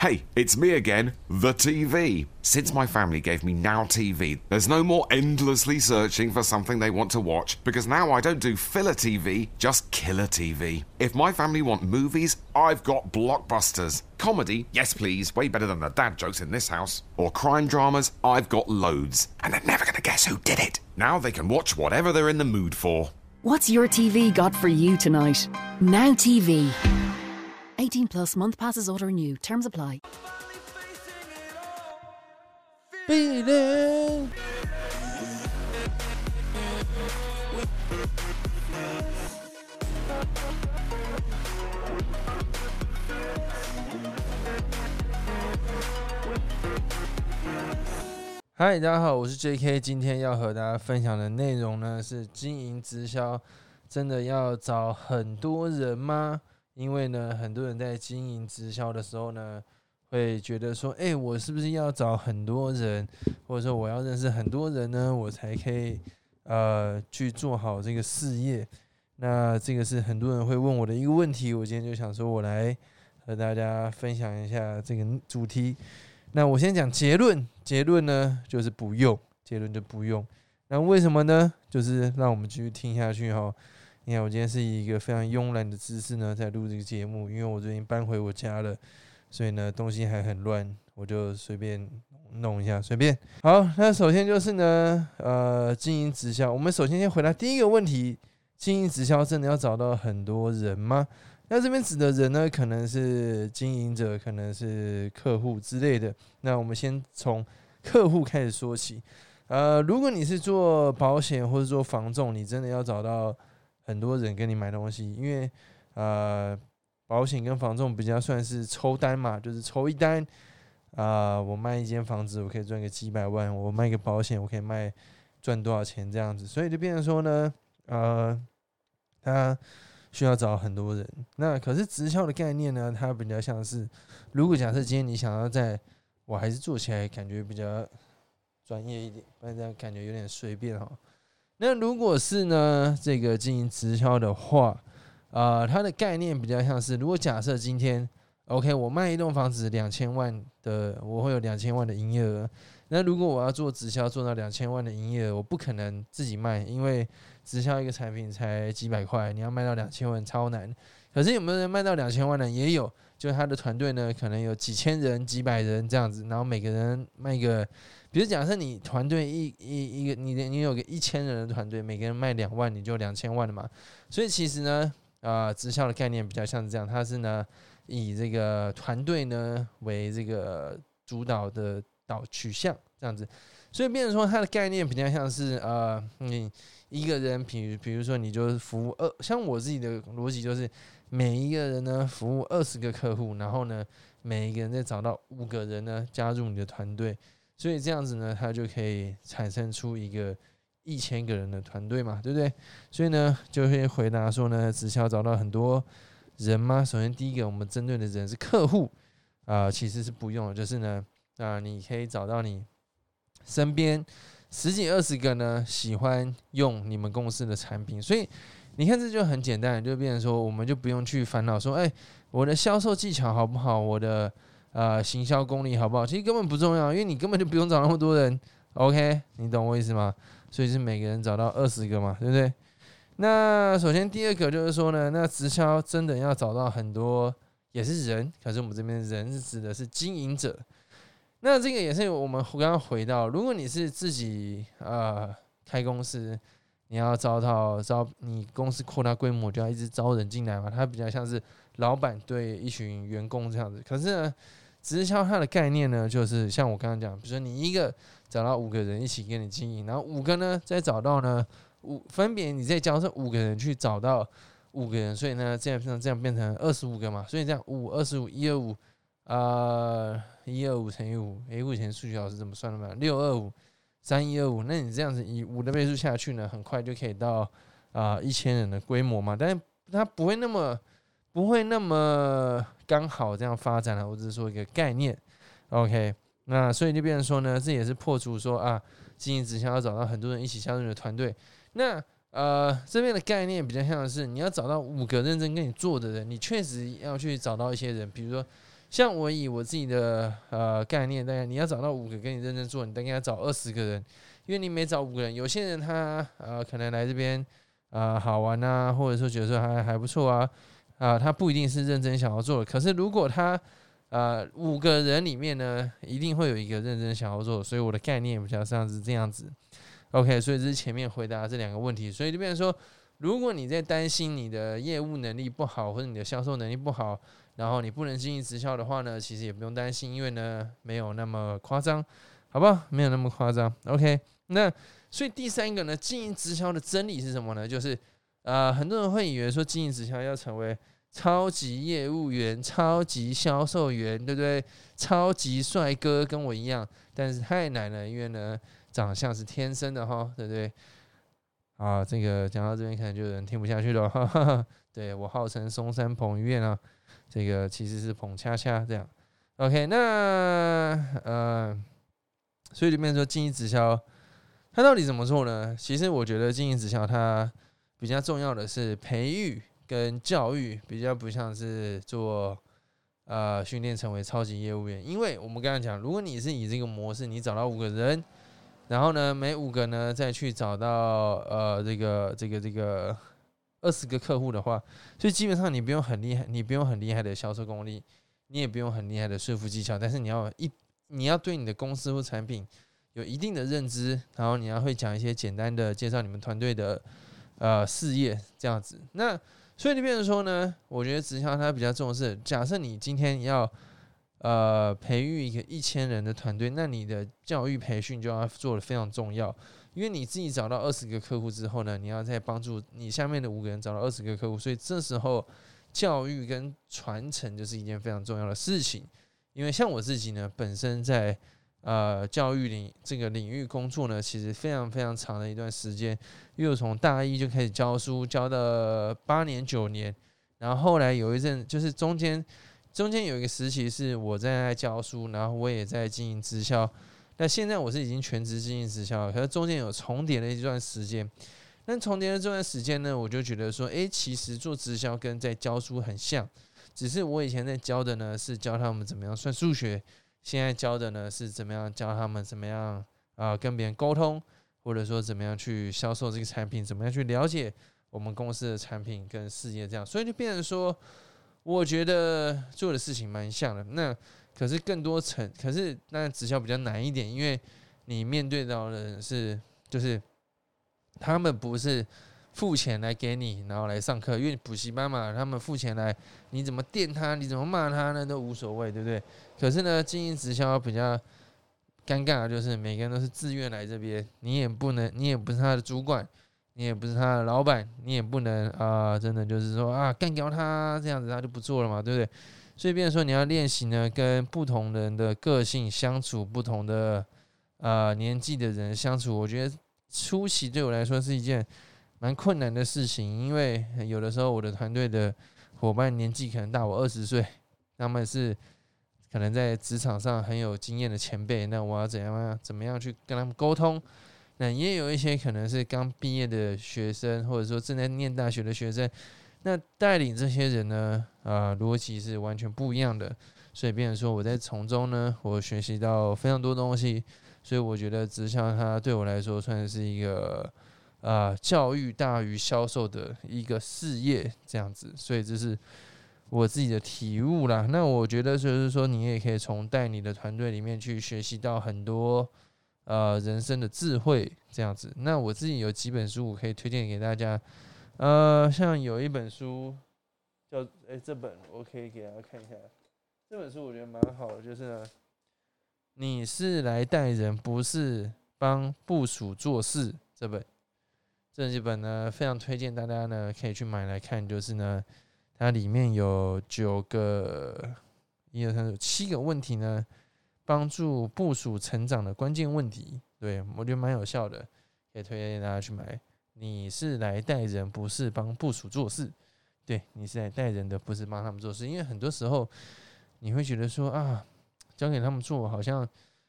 Hey, it's me again, the TV. Since my family gave me Now TV, there's no more endlessly searching for something they want to watch because now I don't do filler TV, just killer TV. If my family want movies, I've got blockbusters. Comedy, yes please, way better than the dad jokes in this house. Or crime dramas, I've got loads. And they're never gonna guess who did it. Now they can watch whatever they're in the mood for. What's your TV got for you tonight? Now TV. 18 plus month passes auto renew. Terms apply. Beating. 嗨，大家好，我是 J.K。今天要和大家分享的内容呢是经营直销，真的要找很多人吗？因为呢，很多人在经营直销的时候呢，会觉得说，哎，我是不是要找很多人，或者说我要认识很多人呢，我才可以呃去做好这个事业？那这个是很多人会问我的一个问题。我今天就想说，我来和大家分享一下这个主题。那我先讲结论，结论呢就是不用，结论就不用。那为什么呢？就是让我们继续听下去哈。你看，我今天是以一个非常慵懒的姿势呢在录这个节目，因为我最近搬回我家了，所以呢东西还很乱，我就随便弄一下，随便。好，那首先就是呢，呃，经营直销，我们首先先回答第一个问题：经营直销真的要找到很多人吗？那这边指的人呢，可能是经营者，可能是客户之类的。那我们先从客户开始说起。呃，如果你是做保险或者做房仲，你真的要找到很多人跟你买东西，因为呃，保险跟房仲比较算是抽单嘛，就是抽一单啊，我卖一间房子，我可以赚个几百万；我卖个保险，我可以卖赚多少钱这样子。所以就变成说呢，呃，他。需要找很多人，那可是直销的概念呢？它比较像是，如果假设今天你想要在，我还是做起来感觉比较专业一点，不然这样感觉有点随便哈。那如果是呢，这个经营直销的话，啊，它的概念比较像是，如果假设今天，OK，我卖一栋房子两千万的，我会有两千万的营业额。那如果我要做直销做到两千万的营业额，我不可能自己卖，因为直销一个产品才几百块，你要卖到两千万超难。可是有没有人卖到两千万呢？也有，就他的团队呢，可能有几千人、几百人这样子，然后每个人卖个，比如假设你团队一一一个，你的你有个一千人的团队，每个人卖两万，你就两千万了嘛。所以其实呢，啊，直销的概念比较像是这样，它是呢以这个团队呢为这个主导的。导取向这样子，所以变成说它的概念比较像是呃，你一个人，比如比如说你就是服务二，像我自己的逻辑就是每一个人呢服务二十个客户，然后呢每一个人再找到五个人呢加入你的团队，所以这样子呢它就可以产生出一个一千个人的团队嘛，对不对？所以呢就会回答说呢，只需要找到很多人吗？首先第一个我们针对的人是客户啊，其实是不用的，就是呢。啊你可以找到你身边十几二十个呢，喜欢用你们公司的产品，所以你看这就很简单，就变成说，我们就不用去烦恼说，哎，我的销售技巧好不好，我的呃行销功力好不好，其实根本不重要，因为你根本就不用找那么多人，OK，你懂我意思吗？所以是每个人找到二十个嘛，对不对？那首先第二个就是说呢，那直销真的要找到很多也是人，可是我们这边人是指的是经营者。那这个也是我们刚刚回到，如果你是自己呃开公司，你要招到招你公司扩大规模，就要一直招人进来嘛。它比较像是老板对一群员工这样子。可是呢，直销它的概念呢，就是像我刚刚讲，比如说你一个找到五个人一起跟你经营，然后五个呢再找到呢五分别你再教这五个人去找到五个人，所以呢这样这样这样变成二十五个嘛。所以这样五二十五一二五。啊，一二五乘以五，诶，我以前数学老师怎么算的嘛？六二五三一二五，那你这样子以五的倍数下去呢，很快就可以到啊一千人的规模嘛。但是它不会那么不会那么刚好这样发展了，我只是说一个概念。OK，那所以就变成说呢，这也是破除说啊，经营直销要找到很多人一起加入的团队。那呃这边的概念比较像是你要找到五个认真跟你做的人，你确实要去找到一些人，比如说。像我以我自己的呃概念，大概你要找到五个跟你认真做，你大概要找二十个人，因为你每找五个人，有些人他呃可能来这边啊好玩啊，或者说觉得说还还不错啊啊，他不一定是认真想要做的。可是如果他呃五个人里面呢，一定会有一个认真想要做，所以我的概念比较像是这样子。OK，所以这是前面回答这两个问题，所以就变成说，如果你在担心你的业务能力不好，或者你的销售能力不好，然后你不能经营直销的话呢，其实也不用担心，因为呢没有那么夸张，好不好？没有那么夸张。OK，那所以第三个呢，经营直销的真理是什么呢？就是呃，很多人会以为说经营直销要成为超级业务员、超级销售员，对不对？超级帅哥跟我一样，但是太难了，因为呢。长相是天生的哈，对不对？啊，这个讲到这边可能就有人听不下去了。哈哈对我号称松山彭于晏啊，这个其实是彭恰恰这样。OK，那呃，所以里面说经营直销，它到底怎么做呢？其实我觉得经营直销它比较重要的是培育跟教育，比较不像是做呃训练成为超级业务员。因为我们刚才讲，如果你是以这个模式，你找到五个人。然后呢，每五个呢再去找到呃这个这个这个二十个客户的话，所以基本上你不用很厉害，你不用很厉害的销售功力，你也不用很厉害的说服技巧，但是你要一你要对你的公司或产品有一定的认知，然后你要会讲一些简单的介绍你们团队的呃事业这样子。那所以你变成说呢，我觉得直销它比较重视，假设你今天要。呃，培育一个一千人的团队，那你的教育培训就要做的非常重要，因为你自己找到二十个客户之后呢，你要再帮助你下面的五个人找到二十个客户，所以这时候教育跟传承就是一件非常重要的事情。因为像我自己呢，本身在呃教育领这个领域工作呢，其实非常非常长的一段时间，因为从大一就开始教书，教了八年九年，然后后来有一阵就是中间。中间有一个时期是我在教书，然后我也在经营直销。那现在我是已经全职经营直销，可是中间有重叠的一段时间。那重叠的这段时间呢，我就觉得说，诶，其实做直销跟在教书很像，只是我以前在教的呢是教他们怎么样算数学，现在教的呢是怎么样教他们怎么样啊跟别人沟通，或者说怎么样去销售这个产品，怎么样去了解我们公司的产品跟事业这样，所以就变成说。我觉得做的事情蛮像的，那可是更多层，可是那直销比较难一点，因为你面对到的是，就是他们不是付钱来给你，然后来上课，因为补习班嘛，他们付钱来，你怎么电他，你怎么骂他呢，都无所谓，对不对？可是呢，经营直销比较尴尬就是每个人都是自愿来这边，你也不能，你也不是他的主管。你也不是他的老板，你也不能啊，真的就是说啊，干掉他这样子，他就不做了嘛，对不对？所以，变说你要练习呢，跟不同人的个性相处，不同的呃年纪的人相处，我觉得初期对我来说是一件蛮困难的事情，因为有的时候我的团队的伙伴年纪可能大我二十岁，他们是可能在职场上很有经验的前辈，那我要怎样怎么样去跟他们沟通？那也有一些可能是刚毕业的学生，或者说正在念大学的学生，那带领这些人呢，啊，逻辑是完全不一样的。所以，变成说我在从中呢，我学习到非常多东西。所以，我觉得直销它对我来说算是一个啊，教育大于销售的一个事业这样子。所以，这是我自己的体悟啦。那我觉得就是说，你也可以从带你的团队里面去学习到很多。呃，人生的智慧这样子。那我自己有几本书，我可以推荐给大家。呃，像有一本书叫……哎，这本我可以给大家看一下。这本书我觉得蛮好的，就是呢你是来带人，不是帮部署做事。这本这几本呢，非常推荐大家呢可以去买来看。就是呢，它里面有九个，一二三四七个问题呢。帮助部署成长的关键问题，对我觉得蛮有效的，也推荐大家去买。你是来带人，不是帮部署做事。对，你是来带人的，不是帮他们做事。因为很多时候你会觉得说啊，交给他们做好像有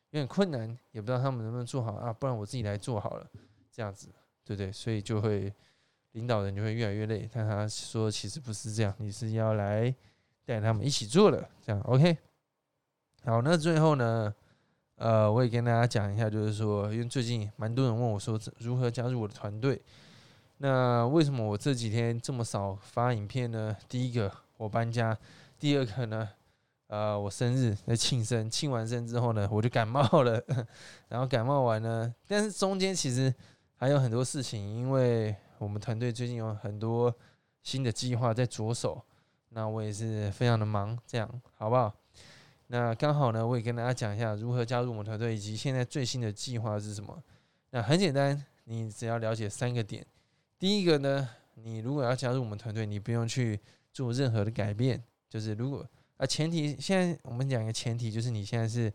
点困难，也不知道他们能不能做好啊，不然我自己来做好了，这样子，对不对？所以就会领导人就会越来越累。但他说其实不是这样，你是要来带他们一起做的，这样 OK。好，那最后呢，呃，我也跟大家讲一下，就是说，因为最近蛮多人问我说如何加入我的团队。那为什么我这几天这么少发影片呢？第一个我搬家，第二个呢，呃，我生日在庆生，庆完生之后呢，我就感冒了，然后感冒完呢，但是中间其实还有很多事情，因为我们团队最近有很多新的计划在着手，那我也是非常的忙，这样好不好？那刚好呢，我也跟大家讲一下如何加入我们团队，以及现在最新的计划是什么。那很简单，你只要了解三个点。第一个呢，你如果要加入我们团队，你不用去做任何的改变。就是如果啊，前提现在我们讲一个前提，就是你现在是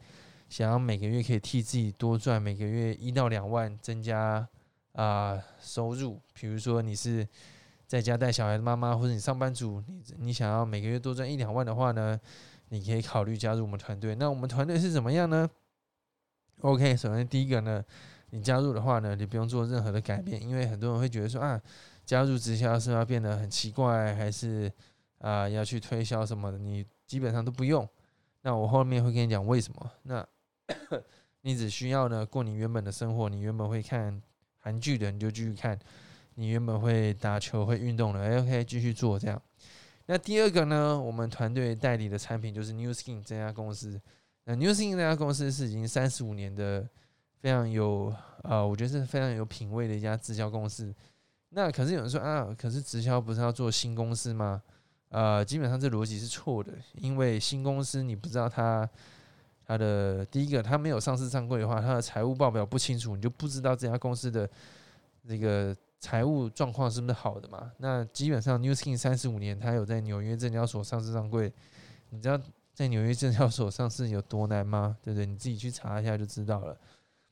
想要每个月可以替自己多赚每个月一到两万，增加啊收入。比如说你是在家带小孩的妈妈，或者你上班族，你你想要每个月多赚一两万的话呢，你可以考虑加入我们团队。那我们团队是怎么样呢？OK，首先第一个呢。你加入的话呢，你不用做任何的改变，因为很多人会觉得说啊，加入直销是要变得很奇怪，还是啊要去推销什么的？你基本上都不用。那我后面会跟你讲为什么。那 你只需要呢过你原本的生活，你原本会看韩剧的，你就继续看；你原本会打球、会运动的，OK，继续做这样。那第二个呢，我们团队代理的产品就是 New Skin 这家公司。那 New Skin 这家公司是已经三十五年的。非常有呃，我觉得是非常有品位的一家直销公司。那可是有人说啊，可是直销不是要做新公司吗？呃，基本上这逻辑是错的，因为新公司你不知道它它的第一个，它没有上市上柜的话，它的财务报表不清楚，你就不知道这家公司的这个财务状况是不是好的嘛？那基本上 New Skin 三十五年，它有在纽约证交所上市上柜，你知道在纽约证交所上市有多难吗？对不对？你自己去查一下就知道了。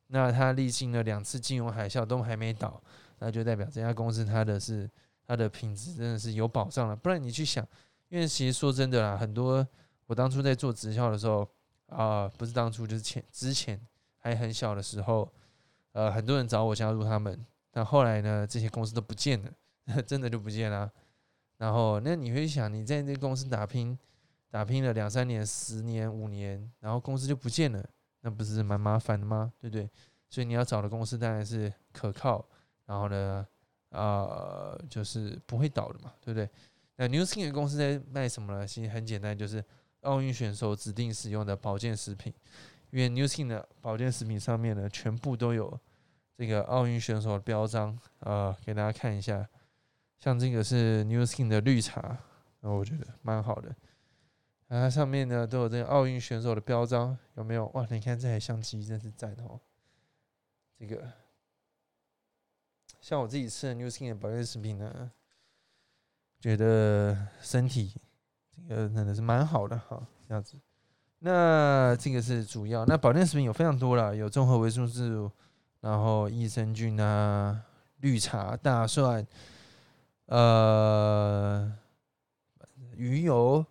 那它历经了两次金融海啸都还没倒，那就代表这家公司它的是它的品质真的是有保障了。不然你去想，因为其实说真的啦，很多我当初在做直销的时候啊，不是当初就是前之前还很小的时候，呃，很多人找我加入他们，但后来呢，这些公司都不见了，真的就不见了。然后那你会想，你在这公司打拼打拼了两三年、十年、五年，然后公司就不见了。那不是蛮麻烦的吗？对不对？所以你要找的公司当然是可靠，然后呢，呃，就是不会倒的嘛，对不对？那 New Skin 的公司在卖什么呢？其实很简单，就是奥运选手指定使用的保健食品。因为 New Skin 的保健食品上面呢，全部都有这个奥运选手的标章啊，给大家看一下。像这个是 New Skin 的绿茶，那我觉得蛮好的。它上面呢都有这个奥运选手的标章，有没有？哇，你看这台相机真是赞哦！这个像我自己吃的 New Skin 的保健食品呢，觉得身体这个真的是蛮好的哈，这样子。那这个是主要，那保健食品有非常多了，有综合维生素，然后益生菌啊，绿茶、大蒜，呃，鱼油。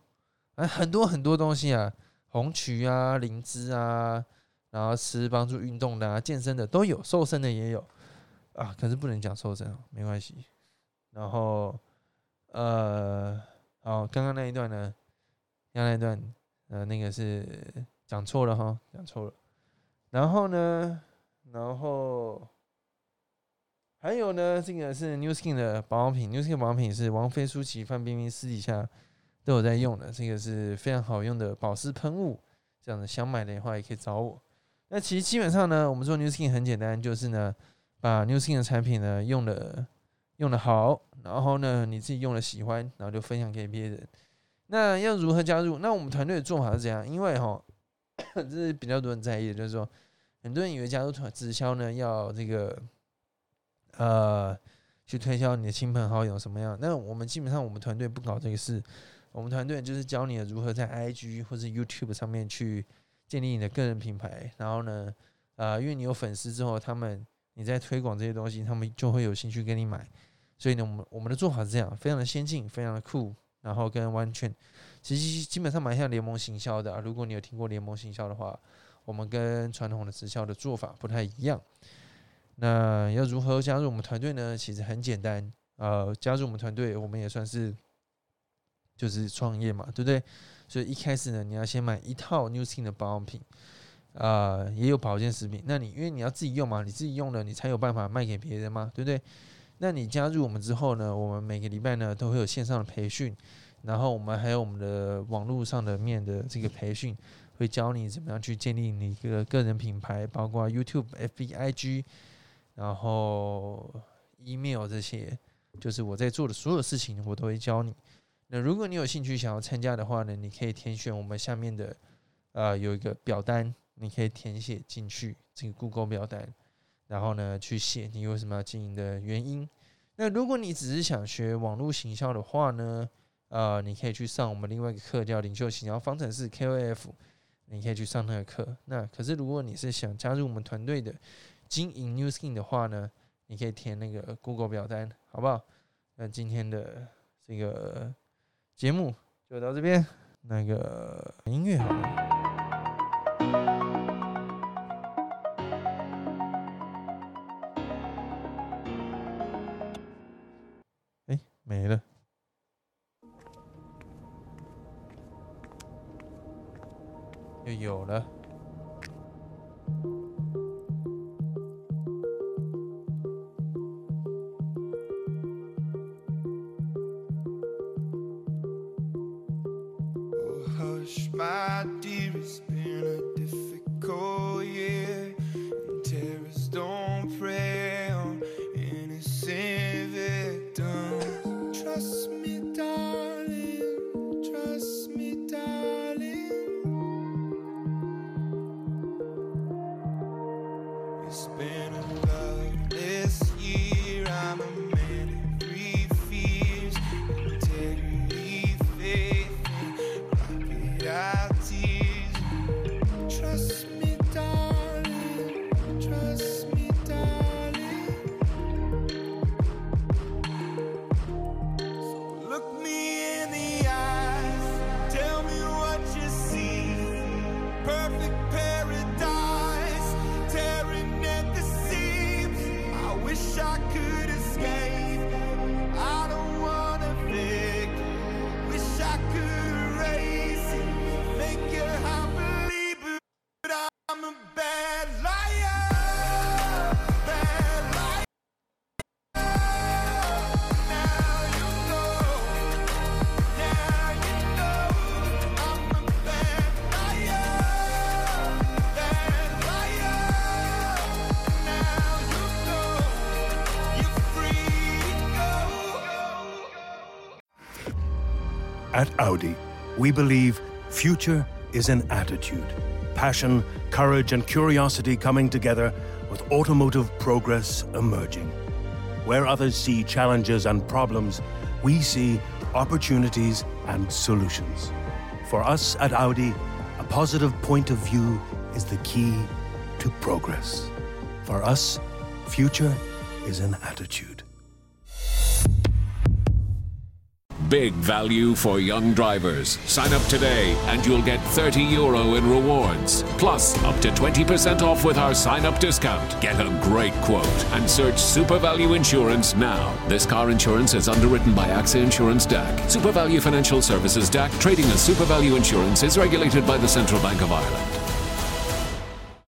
很多很多东西啊，红曲啊、灵芝啊，然后吃帮助运动的、啊、健身的都有，瘦身的也有啊。可是不能讲瘦身，没关系。然后呃，好，刚刚那一段呢，刚刚那一段呃，那个是讲错了哈，讲错了。然后呢，然后还有呢，这个是 New Skin 的保养品，New Skin 保养品是王菲、舒淇、范冰冰私底下。都有在用的，这个是非常好用的保湿喷雾。这样的想买的话，也可以找我。那其实基本上呢，我们做 New Skin 很简单，就是呢，把 New Skin 的产品呢用的用的好，然后呢你自己用了喜欢，然后就分享给别人。那要如何加入？那我们团队的做法是怎样？因为哈，这是比较多人在意的，就是说，很多人以为加入团直销呢要这个呃去推销你的亲朋好友什么样？那我们基本上我们团队不搞这个事。我们团队就是教你如何在 IG 或者 YouTube 上面去建立你的个人品牌，然后呢，呃，因为你有粉丝之后，他们你在推广这些东西，他们就会有兴趣跟你买。所以呢，我们我们的做法是这样，非常的先进，非常的酷，然后跟完全其实基本上蛮像联盟行销的。如果你有听过联盟行销的话，我们跟传统的直销的做法不太一样。那要如何加入我们团队呢？其实很简单，呃，加入我们团队，我们也算是。就是创业嘛，对不对？所以一开始呢，你要先买一套 New Skin 的保养品，啊，也有保健食品。那你因为你要自己用嘛，你自己用了，你才有办法卖给别人嘛，对不对？那你加入我们之后呢，我们每个礼拜呢都会有线上的培训，然后我们还有我们的网络上的面的这个培训，会教你怎么样去建立你一个个人品牌，包括 YouTube、FBIG，然后 email 这些，就是我在做的所有事情，我都会教你。那如果你有兴趣想要参加的话呢，你可以填选我们下面的呃有一个表单，你可以填写进去这个 Google 表单。然后呢，去写你为什么要经营的原因。那如果你只是想学网络行销的话呢，呃，你可以去上我们另外一个课，叫领袖行销方程式 KOF，你可以去上那个课。那可是如果你是想加入我们团队的经营 New Skin 的话呢，你可以填那个 Google 表单，好不好？那今天的这个节目就到这边，那个音乐好了。much, my dear. It's been a difficult year. At Audi, we believe future is an attitude. Passion, courage, and curiosity coming together with automotive progress emerging. Where others see challenges and problems, we see opportunities and solutions. For us at Audi, a positive point of view is the key to progress. For us, future is an attitude. Big value for young drivers. Sign up today and you'll get 30 euro in rewards. Plus, up to 20% off with our sign up discount. Get a great quote and search Super Value Insurance now. This car insurance is underwritten by AXA Insurance DAC. Super Value Financial Services DAC, trading as Super Value Insurance, is regulated by the Central Bank of Ireland.